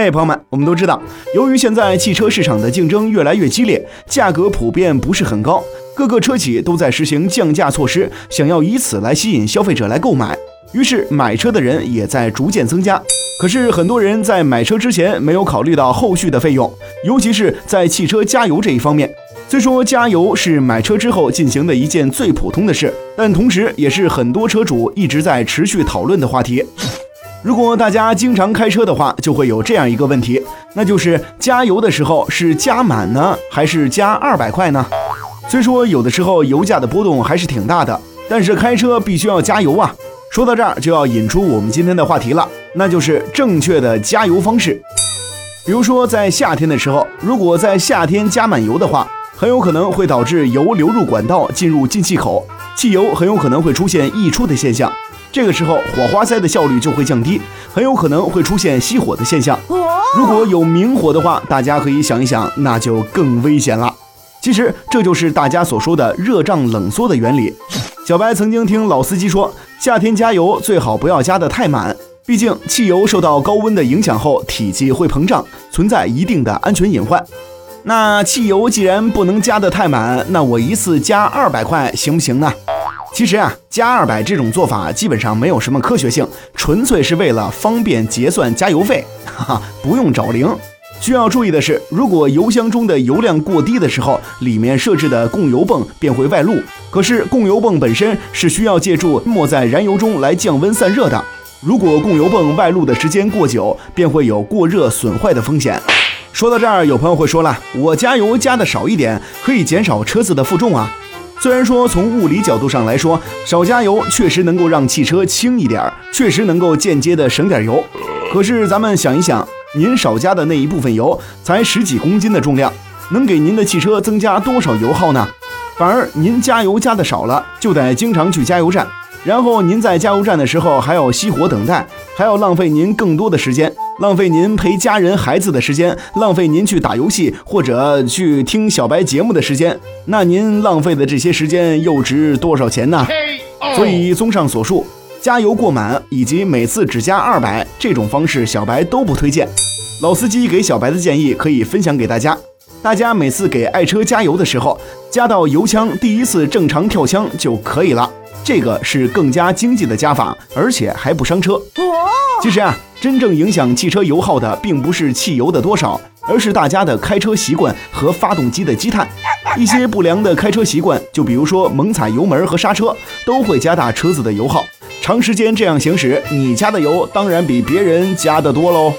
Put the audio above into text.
嘿，朋友们，我们都知道，由于现在汽车市场的竞争越来越激烈，价格普遍不是很高，各个车企都在实行降价措施，想要以此来吸引消费者来购买。于是买车的人也在逐渐增加。可是很多人在买车之前没有考虑到后续的费用，尤其是在汽车加油这一方面。虽说加油是买车之后进行的一件最普通的事，但同时也是很多车主一直在持续讨论的话题。如果大家经常开车的话，就会有这样一个问题，那就是加油的时候是加满呢，还是加二百块呢？虽说有的时候油价的波动还是挺大的，但是开车必须要加油啊。说到这儿，就要引出我们今天的话题了，那就是正确的加油方式。比如说在夏天的时候，如果在夏天加满油的话，很有可能会导致油流入管道进入进气口，汽油很有可能会出现溢出的现象。这个时候，火花塞的效率就会降低，很有可能会出现熄火的现象。如果有明火的话，大家可以想一想，那就更危险了。其实这就是大家所说的热胀冷缩的原理。小白曾经听老司机说，夏天加油最好不要加得太满，毕竟汽油受到高温的影响后，体积会膨胀，存在一定的安全隐患。那汽油既然不能加得太满，那我一次加二百块行不行呢？其实啊，加二百这种做法基本上没有什么科学性，纯粹是为了方便结算加油费，哈哈，不用找零。需要注意的是，如果油箱中的油量过低的时候，里面设置的供油泵便会外露。可是供油泵本身是需要借助没在燃油中来降温散热的，如果供油泵外露的时间过久，便会有过热损坏的风险。说到这儿，有朋友会说了，我加油加的少一点，可以减少车子的负重啊。虽然说从物理角度上来说，少加油确实能够让汽车轻一点儿，确实能够间接的省点油。可是咱们想一想，您少加的那一部分油才十几公斤的重量，能给您的汽车增加多少油耗呢？反而您加油加的少了，就得经常去加油站，然后您在加油站的时候还要熄火等待，还要浪费您更多的时间。浪费您陪家人孩子的时间，浪费您去打游戏或者去听小白节目的时间，那您浪费的这些时间又值多少钱呢？所以，综上所述，加油过满以及每次只加二百这种方式，小白都不推荐。老司机给小白的建议可以分享给大家：大家每次给爱车加油的时候，加到油枪第一次正常跳枪就可以了，这个是更加经济的加法，而且还不伤车。其实啊。真正影响汽车油耗的，并不是汽油的多少，而是大家的开车习惯和发动机的积碳。一些不良的开车习惯，就比如说猛踩油门和刹车，都会加大车子的油耗。长时间这样行驶，你加的油当然比别人加的多喽。